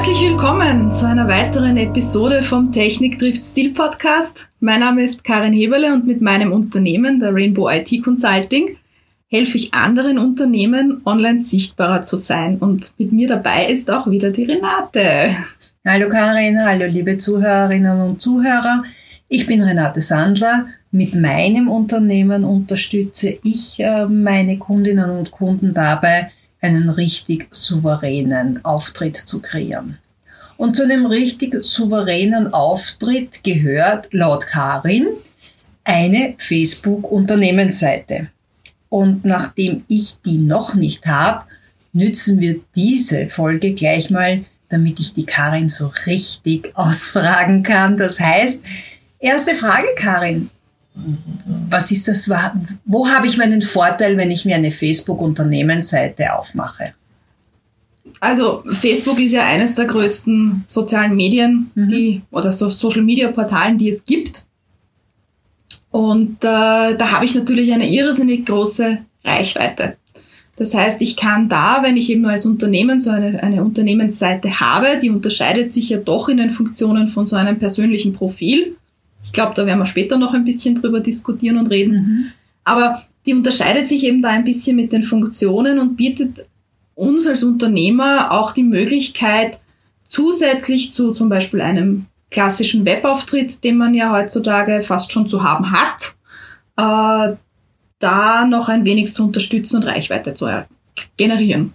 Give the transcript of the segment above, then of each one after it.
Herzlich willkommen zu einer weiteren Episode vom Technik trifft Stil Podcast. Mein Name ist Karin Heberle und mit meinem Unternehmen, der Rainbow IT Consulting, helfe ich anderen Unternehmen, online sichtbarer zu sein. Und mit mir dabei ist auch wieder die Renate. Hallo Karin, hallo liebe Zuhörerinnen und Zuhörer. Ich bin Renate Sandler. Mit meinem Unternehmen unterstütze ich äh, meine Kundinnen und Kunden dabei, einen richtig souveränen Auftritt zu kreieren. Und zu einem richtig souveränen Auftritt gehört laut Karin eine Facebook-Unternehmensseite. Und nachdem ich die noch nicht habe, nützen wir diese Folge gleich mal, damit ich die Karin so richtig ausfragen kann. Das heißt, erste Frage, Karin was ist das? Wo habe ich meinen Vorteil, wenn ich mir eine Facebook-Unternehmensseite aufmache? Also Facebook ist ja eines der größten sozialen Medien, mhm. die oder so Social Media Portalen, die es gibt. Und äh, da habe ich natürlich eine irrsinnig große Reichweite. Das heißt, ich kann da, wenn ich eben als Unternehmen so eine, eine Unternehmensseite habe, die unterscheidet sich ja doch in den Funktionen von so einem persönlichen Profil. Ich glaube, da werden wir später noch ein bisschen drüber diskutieren und reden. Mhm. Aber die unterscheidet sich eben da ein bisschen mit den Funktionen und bietet uns als Unternehmer auch die Möglichkeit, zusätzlich zu zum Beispiel einem klassischen Webauftritt, den man ja heutzutage fast schon zu haben hat, äh, da noch ein wenig zu unterstützen und Reichweite zu generieren.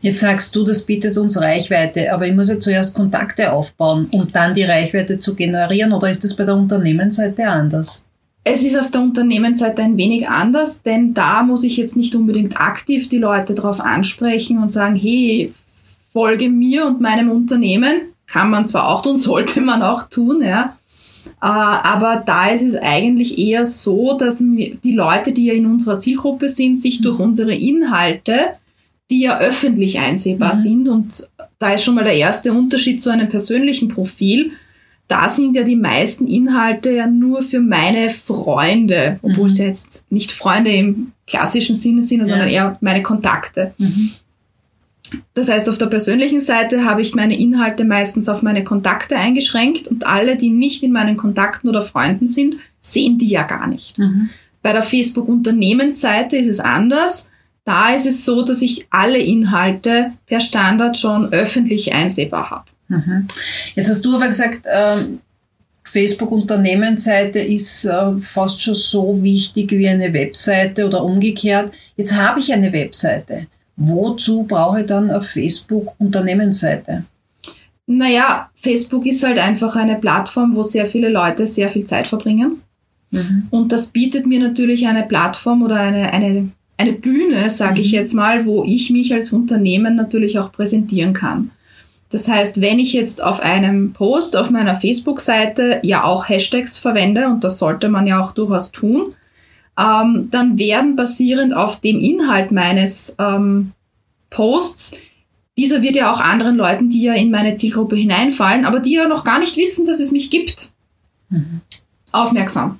Jetzt sagst du, das bietet uns Reichweite, aber ich muss ja zuerst Kontakte aufbauen, um dann die Reichweite zu generieren, oder ist das bei der Unternehmensseite anders? Es ist auf der Unternehmensseite ein wenig anders, denn da muss ich jetzt nicht unbedingt aktiv die Leute darauf ansprechen und sagen, hey, folge mir und meinem Unternehmen. Kann man zwar auch tun, sollte man auch tun, ja. Äh, aber da ist es eigentlich eher so, dass die Leute, die ja in unserer Zielgruppe sind, sich durch unsere Inhalte die ja öffentlich einsehbar mhm. sind. Und da ist schon mal der erste Unterschied zu einem persönlichen Profil. Da sind ja die meisten Inhalte ja nur für meine Freunde, obwohl mhm. sie jetzt nicht Freunde im klassischen Sinne sind, ja. sondern eher meine Kontakte. Mhm. Das heißt, auf der persönlichen Seite habe ich meine Inhalte meistens auf meine Kontakte eingeschränkt und alle, die nicht in meinen Kontakten oder Freunden sind, sehen die ja gar nicht. Mhm. Bei der Facebook-Unternehmensseite ist es anders. Da ist es so, dass ich alle Inhalte per Standard schon öffentlich einsehbar habe. Mhm. Jetzt hast du aber gesagt, ähm, Facebook-Unternehmensseite ist äh, fast schon so wichtig wie eine Webseite oder umgekehrt. Jetzt habe ich eine Webseite. Wozu brauche ich dann eine Facebook-Unternehmensseite? Naja, Facebook ist halt einfach eine Plattform, wo sehr viele Leute sehr viel Zeit verbringen. Mhm. Und das bietet mir natürlich eine Plattform oder eine, eine eine Bühne, sage ich mhm. jetzt mal, wo ich mich als Unternehmen natürlich auch präsentieren kann. Das heißt, wenn ich jetzt auf einem Post auf meiner Facebook-Seite ja auch Hashtags verwende, und das sollte man ja auch durchaus tun, ähm, dann werden basierend auf dem Inhalt meines ähm, Posts, dieser wird ja auch anderen Leuten, die ja in meine Zielgruppe hineinfallen, aber die ja noch gar nicht wissen, dass es mich gibt, mhm. aufmerksam.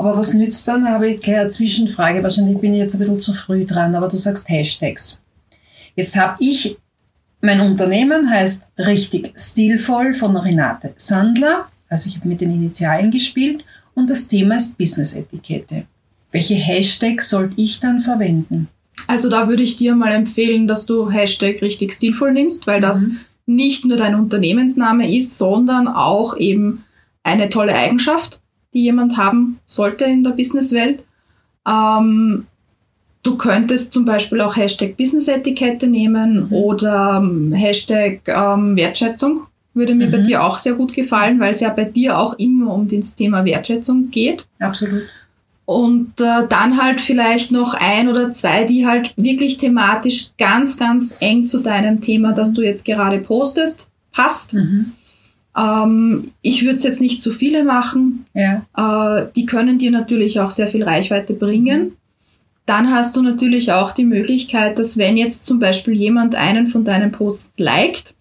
Aber was nützt dann? Habe ich keine Zwischenfrage. Wahrscheinlich bin ich jetzt ein bisschen zu früh dran, aber du sagst Hashtags. Jetzt habe ich, mein Unternehmen heißt richtig stilvoll von Renate Sandler. Also ich habe mit den Initialen gespielt und das Thema ist Business-Etikette. Welche Hashtags sollte ich dann verwenden? Also da würde ich dir mal empfehlen, dass du Hashtag richtig stilvoll nimmst, weil das mhm. nicht nur dein Unternehmensname ist, sondern auch eben eine tolle Eigenschaft die jemand haben sollte in der Businesswelt. Ähm, du könntest zum Beispiel auch Hashtag Business-Etikette nehmen mhm. oder ähm, Hashtag ähm, Wertschätzung. Würde mir mhm. bei dir auch sehr gut gefallen, weil es ja bei dir auch immer um das Thema Wertschätzung geht. Absolut. Und äh, dann halt vielleicht noch ein oder zwei, die halt wirklich thematisch ganz, ganz eng zu deinem Thema, das du jetzt gerade postest, passt. Mhm. Ähm, ich würde es jetzt nicht zu viele machen. Ja. Äh, die können dir natürlich auch sehr viel Reichweite bringen. Dann hast du natürlich auch die Möglichkeit, dass wenn jetzt zum Beispiel jemand einen von deinen Posts liked,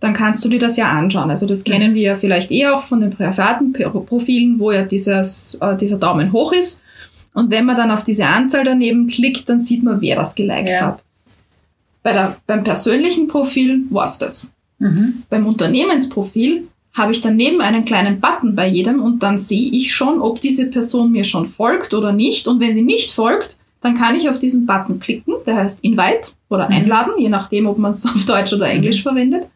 dann kannst du dir das ja anschauen. Also das kennen wir ja vielleicht eh auch von den privaten Profilen, wo ja dieses, äh, dieser Daumen hoch ist. Und wenn man dann auf diese Anzahl daneben klickt, dann sieht man, wer das geliked ja. hat. Bei der, beim persönlichen Profil war es das. Mhm. Beim Unternehmensprofil habe ich daneben einen kleinen Button bei jedem und dann sehe ich schon, ob diese Person mir schon folgt oder nicht. Und wenn sie nicht folgt, dann kann ich auf diesen Button klicken, der heißt Invite oder mhm. einladen, je nachdem, ob man es auf Deutsch oder Englisch mhm. verwendet.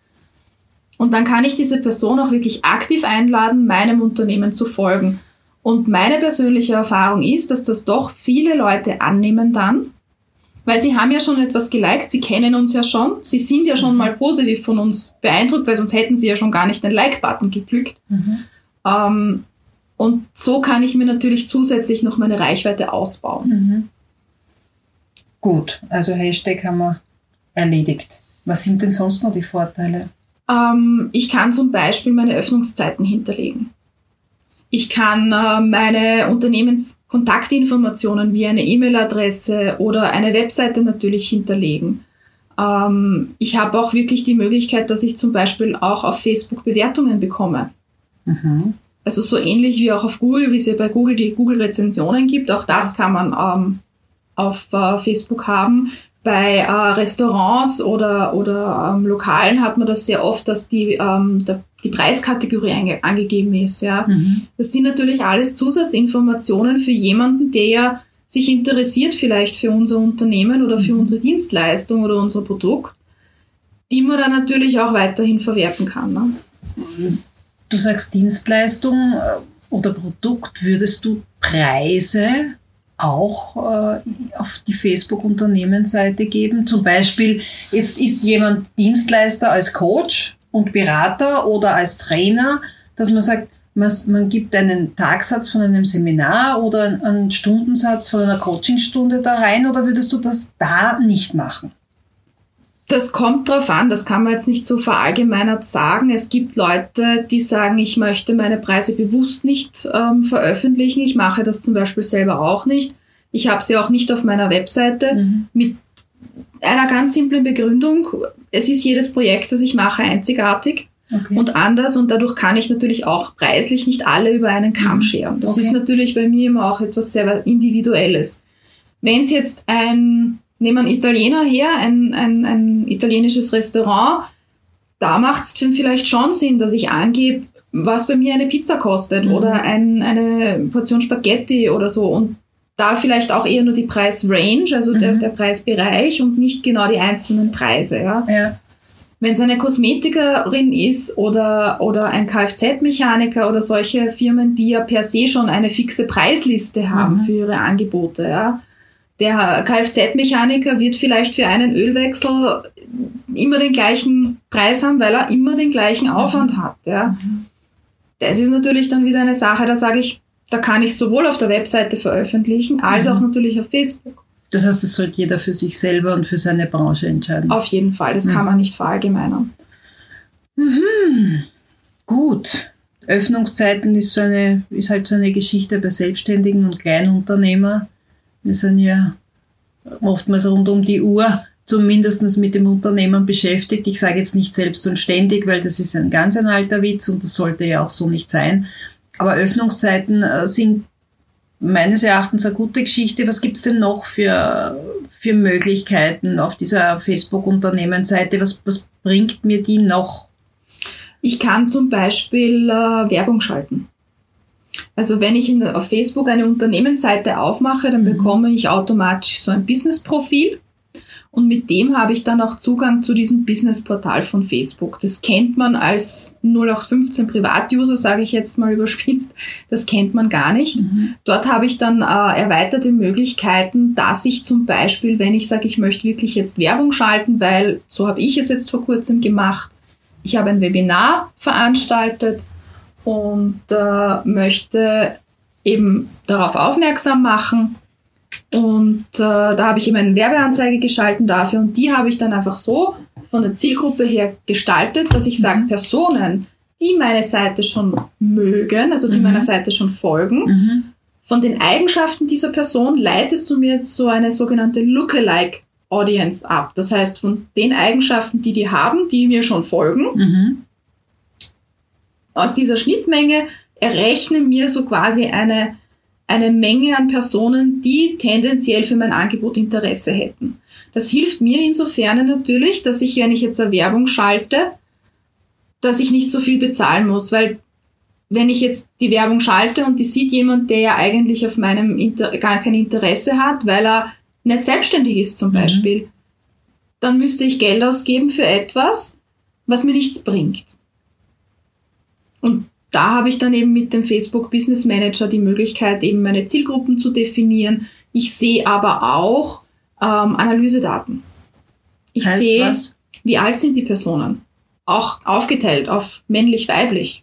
Und dann kann ich diese Person auch wirklich aktiv einladen, meinem Unternehmen zu folgen. Und meine persönliche Erfahrung ist, dass das doch viele Leute annehmen dann, weil sie haben ja schon etwas geliked, sie kennen uns ja schon, sie sind ja schon mhm. mal positiv von uns beeindruckt, weil sonst hätten sie ja schon gar nicht den Like-Button geklickt. Mhm. Ähm, und so kann ich mir natürlich zusätzlich noch meine Reichweite ausbauen. Mhm. Gut, also Hashtag haben wir erledigt. Was sind denn sonst noch die Vorteile? Ähm, ich kann zum Beispiel meine Öffnungszeiten hinterlegen. Ich kann äh, meine Unternehmenskontaktinformationen wie eine E-Mail-Adresse oder eine Webseite natürlich hinterlegen. Ähm, ich habe auch wirklich die Möglichkeit, dass ich zum Beispiel auch auf Facebook Bewertungen bekomme. Mhm. Also so ähnlich wie auch auf Google, wie es ja bei Google die Google-Rezensionen gibt. Auch das kann man ähm, auf äh, Facebook haben. Bei äh, Restaurants oder, oder ähm, Lokalen hat man das sehr oft, dass die, ähm, der, die Preiskategorie ange angegeben ist. Ja. Mhm. Das sind natürlich alles Zusatzinformationen für jemanden, der ja sich interessiert vielleicht für unser Unternehmen oder für mhm. unsere Dienstleistung oder unser Produkt, die man dann natürlich auch weiterhin verwerten kann. Ne? Du sagst Dienstleistung äh, oder Produkt, würdest du Preise auch äh, auf die Facebook-Unternehmensseite geben. Zum Beispiel, jetzt ist jemand Dienstleister als Coach und Berater oder als Trainer, dass man sagt, man, man gibt einen Tagsatz von einem Seminar oder einen Stundensatz von einer Coachingstunde da rein oder würdest du das da nicht machen? Das kommt drauf an, das kann man jetzt nicht so verallgemeinert sagen. Es gibt Leute, die sagen, ich möchte meine Preise bewusst nicht ähm, veröffentlichen. Ich mache das zum Beispiel selber auch nicht. Ich habe sie auch nicht auf meiner Webseite mhm. mit einer ganz simplen Begründung. Es ist jedes Projekt, das ich mache, einzigartig. Okay. und anders und dadurch kann ich natürlich auch preislich nicht alle über einen Kamm mhm. scheren. Das okay. ist natürlich bei mir immer auch etwas sehr Individuelles. Wenn es jetzt ein nehmen einen Italiener her, ein, ein, ein italienisches Restaurant, da macht es vielleicht schon Sinn, dass ich angebe, was bei mir eine Pizza kostet mhm. oder ein, eine Portion Spaghetti oder so und da vielleicht auch eher nur die Preisrange, also mhm. der, der Preisbereich und nicht genau die einzelnen Preise. Ja. ja. Wenn es eine Kosmetikerin ist oder, oder ein Kfz-Mechaniker oder solche Firmen, die ja per se schon eine fixe Preisliste haben mhm. für ihre Angebote, ja, der Kfz-Mechaniker wird vielleicht für einen Ölwechsel immer den gleichen Preis haben, weil er immer den gleichen Aufwand mhm. hat. Ja. Das ist natürlich dann wieder eine Sache, da sage ich, da kann ich sowohl auf der Webseite veröffentlichen, als mhm. auch natürlich auf Facebook. Das heißt, das sollte jeder für sich selber und für seine Branche entscheiden. Auf jeden Fall, das mhm. kann man nicht verallgemeinern. Mhm. Gut. Öffnungszeiten ist, so eine, ist halt so eine Geschichte bei Selbstständigen und Kleinunternehmer. Wir sind ja oftmals rund um die Uhr zumindest mit dem Unternehmen beschäftigt. Ich sage jetzt nicht selbst und ständig, weil das ist ein ganz ein alter Witz und das sollte ja auch so nicht sein. Aber Öffnungszeiten äh, sind meines Erachtens eine gute Geschichte. Was gibt es denn noch für, für Möglichkeiten auf dieser Facebook-Unternehmensseite? Was, was bringt mir die noch? Ich kann zum Beispiel äh, Werbung schalten. Also wenn ich in, auf Facebook eine Unternehmensseite aufmache, dann mhm. bekomme ich automatisch so ein Business-Profil. Und mit dem habe ich dann auch Zugang zu diesem Business-Portal von Facebook. Das kennt man als 0815 Privatuser, sage ich jetzt mal überspitzt. Das kennt man gar nicht. Mhm. Dort habe ich dann äh, erweiterte Möglichkeiten, dass ich zum Beispiel, wenn ich sage, ich möchte wirklich jetzt Werbung schalten, weil so habe ich es jetzt vor kurzem gemacht. Ich habe ein Webinar veranstaltet und äh, möchte eben darauf aufmerksam machen. Und äh, da habe ich eben eine Werbeanzeige geschalten dafür und die habe ich dann einfach so von der Zielgruppe her gestaltet, dass ich sage, mhm. Personen, die meine Seite schon mögen, also die mhm. meiner Seite schon folgen, mhm. von den Eigenschaften dieser Person leitest du mir so eine sogenannte Lookalike Audience ab. Das heißt, von den Eigenschaften, die die haben, die mir schon folgen, mhm aus dieser Schnittmenge errechnen mir so quasi eine, eine Menge an Personen, die tendenziell für mein Angebot Interesse hätten. Das hilft mir insofern natürlich, dass ich, wenn ich jetzt eine Werbung schalte, dass ich nicht so viel bezahlen muss, weil wenn ich jetzt die Werbung schalte und die sieht jemand, der ja eigentlich auf meinem Inter gar kein Interesse hat, weil er nicht selbstständig ist zum mhm. Beispiel, dann müsste ich Geld ausgeben für etwas, was mir nichts bringt. Und da habe ich dann eben mit dem Facebook Business Manager die Möglichkeit, eben meine Zielgruppen zu definieren. Ich sehe aber auch ähm, Analysedaten. Ich heißt sehe, was? wie alt sind die Personen, auch aufgeteilt auf männlich, weiblich.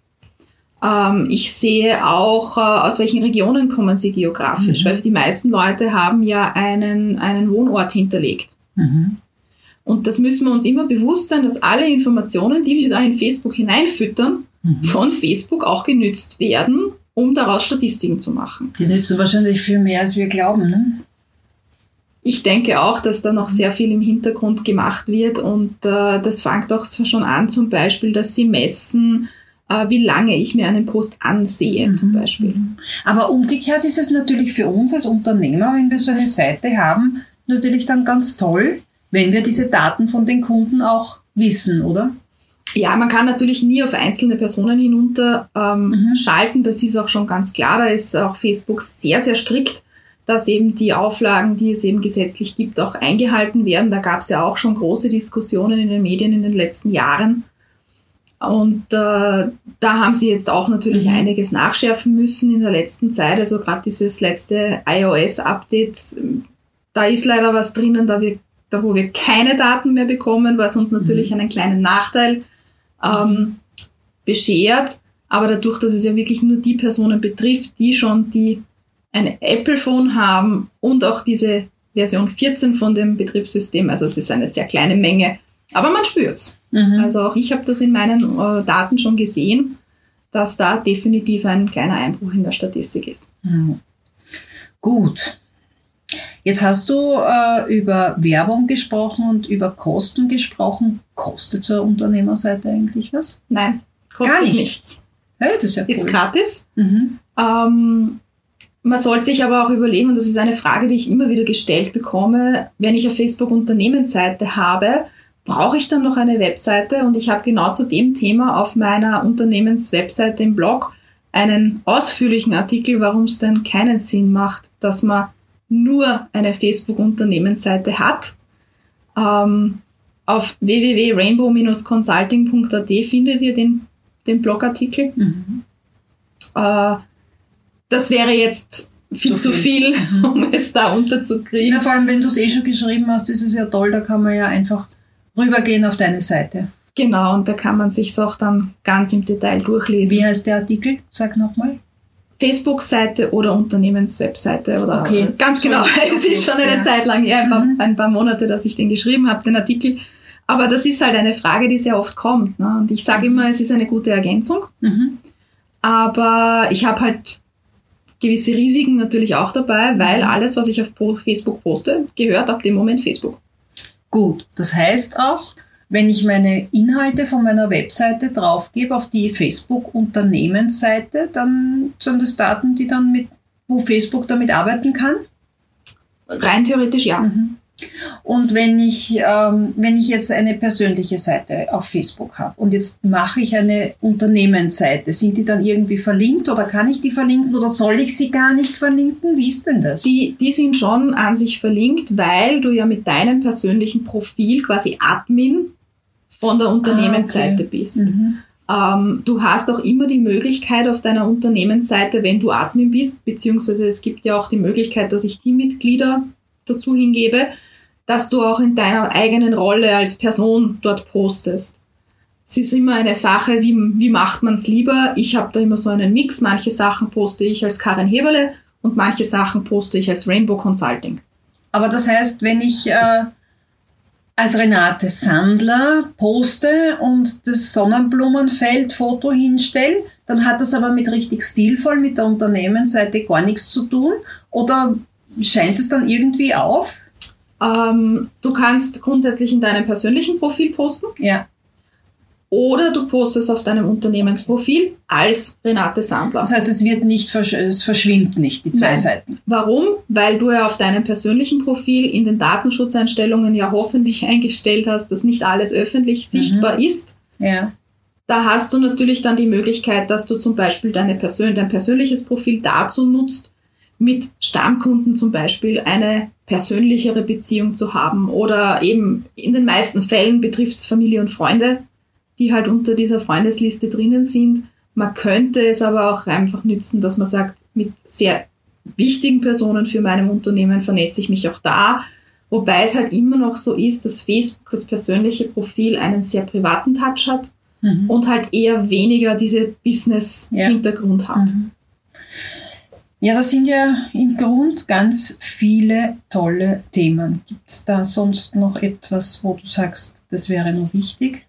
Ähm, ich sehe auch, äh, aus welchen Regionen kommen sie geografisch, mhm. weil die meisten Leute haben ja einen, einen Wohnort hinterlegt. Mhm. Und das müssen wir uns immer bewusst sein, dass alle Informationen, die wir da in Facebook hineinfüttern, mhm. von Facebook auch genützt werden, um daraus Statistiken zu machen. Die nützen wahrscheinlich viel mehr, als wir glauben. Ne? Ich denke auch, dass da noch sehr viel im Hintergrund gemacht wird und äh, das fängt auch schon an, zum Beispiel, dass sie messen, äh, wie lange ich mir einen Post ansehe, mhm. zum Beispiel. Aber umgekehrt ist es natürlich für uns als Unternehmer, wenn wir so eine Seite haben, natürlich dann ganz toll, wenn wir diese Daten von den Kunden auch wissen, oder? Ja, man kann natürlich nie auf einzelne Personen hinunter ähm, mhm. schalten. Das ist auch schon ganz klar. Da ist auch Facebook sehr, sehr strikt, dass eben die Auflagen, die es eben gesetzlich gibt, auch eingehalten werden. Da gab es ja auch schon große Diskussionen in den Medien in den letzten Jahren. Und äh, da haben sie jetzt auch natürlich mhm. einiges nachschärfen müssen in der letzten Zeit. Also gerade dieses letzte iOS-Update, da ist leider was drinnen, da, wir, da wo wir keine Daten mehr bekommen, was uns natürlich mhm. einen kleinen Nachteil ähm, beschert. Aber dadurch, dass es ja wirklich nur die Personen betrifft, die schon die ein Apple-Phone haben und auch diese Version 14 von dem Betriebssystem, also es ist eine sehr kleine Menge, aber man spürt's. Mhm. Also auch ich habe das in meinen äh, Daten schon gesehen, dass da definitiv ein kleiner Einbruch in der Statistik ist. Mhm. Gut. Jetzt hast du äh, über Werbung gesprochen und über Kosten gesprochen. Kostet zur Unternehmerseite eigentlich was? Nein, kostet Gar nicht. nichts. Hey, das ist ja cool. Ist gratis. Mhm. Ähm, man sollte sich aber auch überlegen, und das ist eine Frage, die ich immer wieder gestellt bekomme, wenn ich auf Facebook Unternehmensseite habe, brauche ich dann noch eine Webseite? Und ich habe genau zu dem Thema auf meiner Unternehmenswebseite im Blog einen ausführlichen Artikel, warum es denn keinen Sinn macht, dass man nur eine Facebook-Unternehmensseite hat. Ähm, auf www.rainbow-consulting.at findet ihr den, den Blogartikel. Mhm. Äh, das wäre jetzt viel zu viel, viel mhm. um es da unterzukriegen. Na, vor allem, wenn du es eh schon geschrieben hast, ist es ja toll, da kann man ja einfach rübergehen auf deine Seite. Genau, und da kann man sich auch dann ganz im Detail durchlesen. Wie heißt der Artikel? Sag nochmal. Facebook-Seite oder Unternehmenswebseite oder okay. ganz genau. Okay. es ist schon eine ja. Zeit lang her, ein paar, mhm. ein paar Monate, dass ich den geschrieben habe, den Artikel. Aber das ist halt eine Frage, die sehr oft kommt. Ne? Und ich sage immer, es ist eine gute Ergänzung. Mhm. Aber ich habe halt gewisse Risiken natürlich auch dabei, weil mhm. alles, was ich auf Facebook poste, gehört ab dem Moment Facebook. Gut, das heißt auch, wenn ich meine Inhalte von meiner Webseite draufgebe auf die Facebook-Unternehmensseite, dann sind das Daten, die dann mit, wo Facebook damit arbeiten kann? Rein theoretisch ja. Mhm. Und wenn ich, ähm, wenn ich jetzt eine persönliche Seite auf Facebook habe und jetzt mache ich eine Unternehmensseite, sind die dann irgendwie verlinkt oder kann ich die verlinken oder soll ich sie gar nicht verlinken? Wie ist denn das? Die, die sind schon an sich verlinkt, weil du ja mit deinem persönlichen Profil quasi Admin von der Unternehmensseite ah, okay. bist. Mhm. Ähm, du hast auch immer die Möglichkeit auf deiner Unternehmensseite, wenn du Admin bist, beziehungsweise es gibt ja auch die Möglichkeit, dass ich Teammitglieder dazu hingebe, dass du auch in deiner eigenen Rolle als Person dort postest. Es ist immer eine Sache, wie, wie macht man es lieber. Ich habe da immer so einen Mix. Manche Sachen poste ich als Karin Heberle und manche Sachen poste ich als Rainbow Consulting. Aber das heißt, wenn ich äh, als Renate Sandler poste und das Sonnenblumenfeld-Foto hinstelle, dann hat das aber mit richtig stilvoll mit der Unternehmensseite gar nichts zu tun? Oder scheint es dann irgendwie auf? Ähm, du kannst grundsätzlich in deinem persönlichen Profil posten. Ja. Oder du postest auf deinem Unternehmensprofil als Renate Sandler. Das heißt, es wird nicht, es verschwindet nicht, die zwei Nein. Seiten. Warum? Weil du ja auf deinem persönlichen Profil in den Datenschutzeinstellungen ja hoffentlich eingestellt hast, dass nicht alles öffentlich mhm. sichtbar ist. Ja. Da hast du natürlich dann die Möglichkeit, dass du zum Beispiel deine Persön dein persönliches Profil dazu nutzt, mit Stammkunden zum Beispiel eine persönlichere Beziehung zu haben. Oder eben in den meisten Fällen betrifft es Familie und Freunde, die halt unter dieser Freundesliste drinnen sind. Man könnte es aber auch einfach nützen, dass man sagt, mit sehr wichtigen Personen für meinem Unternehmen vernetze ich mich auch da. Wobei es halt immer noch so ist, dass Facebook das persönliche Profil einen sehr privaten Touch hat mhm. und halt eher weniger diese Business-Hintergrund ja. hat. Mhm. Ja, das sind ja im Grund ganz viele tolle Themen. Gibt es da sonst noch etwas, wo du sagst, das wäre noch wichtig?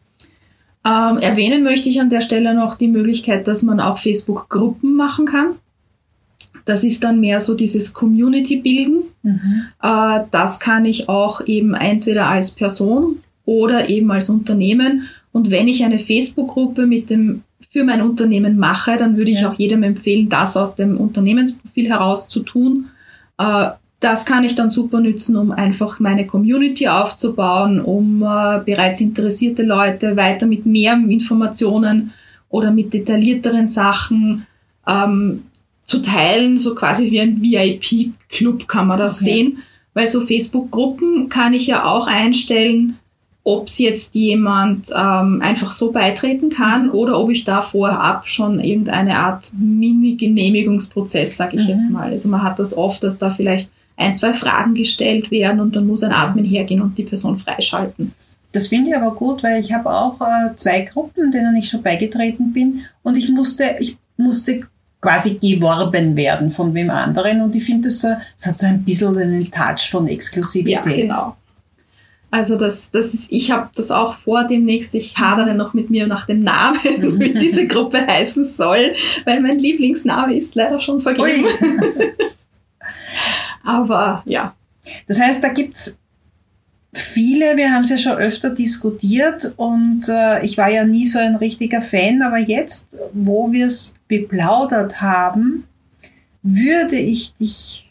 Ähm, erwähnen möchte ich an der Stelle noch die Möglichkeit, dass man auch Facebook-Gruppen machen kann. Das ist dann mehr so dieses Community-Bilden. Mhm. Äh, das kann ich auch eben entweder als Person oder eben als Unternehmen. Und wenn ich eine Facebook-Gruppe mit dem für mein Unternehmen mache, dann würde ich ja. auch jedem empfehlen, das aus dem Unternehmensprofil heraus zu tun. Äh, das kann ich dann super nützen, um einfach meine Community aufzubauen, um äh, bereits interessierte Leute weiter mit mehr Informationen oder mit detaillierteren Sachen ähm, zu teilen, so quasi wie ein VIP-Club kann man das okay. sehen. Weil so Facebook-Gruppen kann ich ja auch einstellen, ob es jetzt jemand ähm, einfach so beitreten kann oder ob ich da vorab schon irgendeine Art Mini-Genehmigungsprozess, sage ich mhm. jetzt mal. Also man hat das oft, dass da vielleicht ein, zwei Fragen gestellt werden und dann muss ein Admin hergehen und die Person freischalten. Das finde ich aber gut, weil ich habe auch äh, zwei Gruppen, denen ich schon beigetreten bin und ich musste, ich musste quasi geworben werden von wem anderen. Und ich finde, das, so, das hat so ein bisschen einen Touch von Exklusivität. Ja, genau. Also das, das ist, ich habe das auch vor demnächst, ich hadere noch mit mir nach dem Namen, wie diese Gruppe heißen soll, weil mein Lieblingsname ist leider schon vergeben. Aber ja. Das heißt, da gibt es viele, wir haben es ja schon öfter diskutiert und äh, ich war ja nie so ein richtiger Fan, aber jetzt, wo wir es beplaudert haben, würde ich dich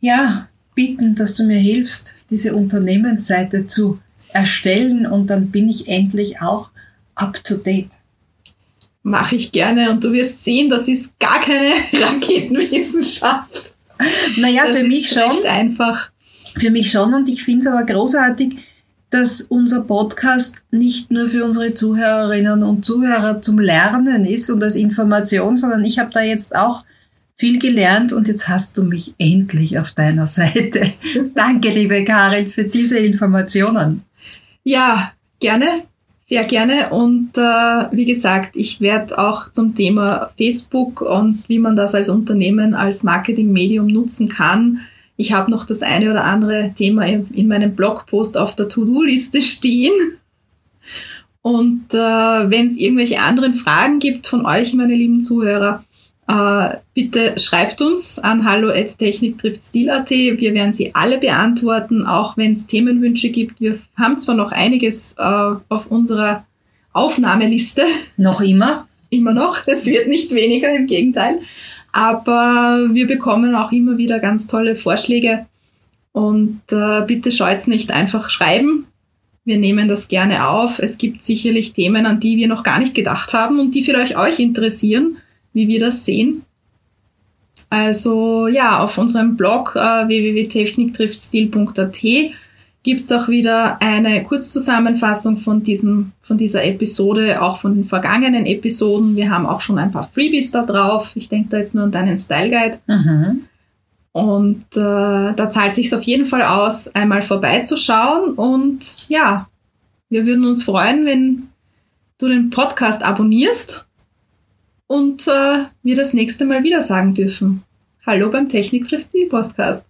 ja bitten, dass du mir hilfst, diese Unternehmensseite zu erstellen und dann bin ich endlich auch up to date. Mache ich gerne und du wirst sehen, das ist gar keine Raketenwissenschaft. Naja, das für mich schon. einfach. Für mich schon und ich finde es aber großartig, dass unser Podcast nicht nur für unsere Zuhörerinnen und Zuhörer zum Lernen ist und als Information, sondern ich habe da jetzt auch viel gelernt und jetzt hast du mich endlich auf deiner Seite. Danke, liebe Karin, für diese Informationen. Ja, gerne, sehr gerne. Und äh, wie gesagt, ich werde auch zum Thema Facebook und wie man das als Unternehmen, als Marketingmedium nutzen kann, ich habe noch das eine oder andere Thema in meinem Blogpost auf der To-Do-Liste stehen. Und äh, wenn es irgendwelche anderen Fragen gibt von euch, meine lieben Zuhörer, bitte schreibt uns an hallo@techniktriftstil.at. Wir werden sie alle beantworten, auch wenn es Themenwünsche gibt. Wir haben zwar noch einiges äh, auf unserer Aufnahmeliste. Noch immer? Immer noch. Es wird nicht weniger, im Gegenteil. Aber wir bekommen auch immer wieder ganz tolle Vorschläge. Und äh, bitte scheut nicht einfach schreiben. Wir nehmen das gerne auf. Es gibt sicherlich Themen, an die wir noch gar nicht gedacht haben und die vielleicht euch interessieren, wie wir das sehen. Also ja, auf unserem Blog äh, www.techniktriftstil.at gibt es auch wieder eine Kurzzusammenfassung von, diesem, von dieser Episode, auch von den vergangenen Episoden. Wir haben auch schon ein paar Freebies da drauf. Ich denke da jetzt nur an deinen Style Guide. Mhm. Und äh, da zahlt sich auf jeden Fall aus, einmal vorbeizuschauen. Und ja, wir würden uns freuen, wenn du den Podcast abonnierst und äh, wir das nächste Mal wieder sagen dürfen. Hallo beim Technik trifft Sie Podcast.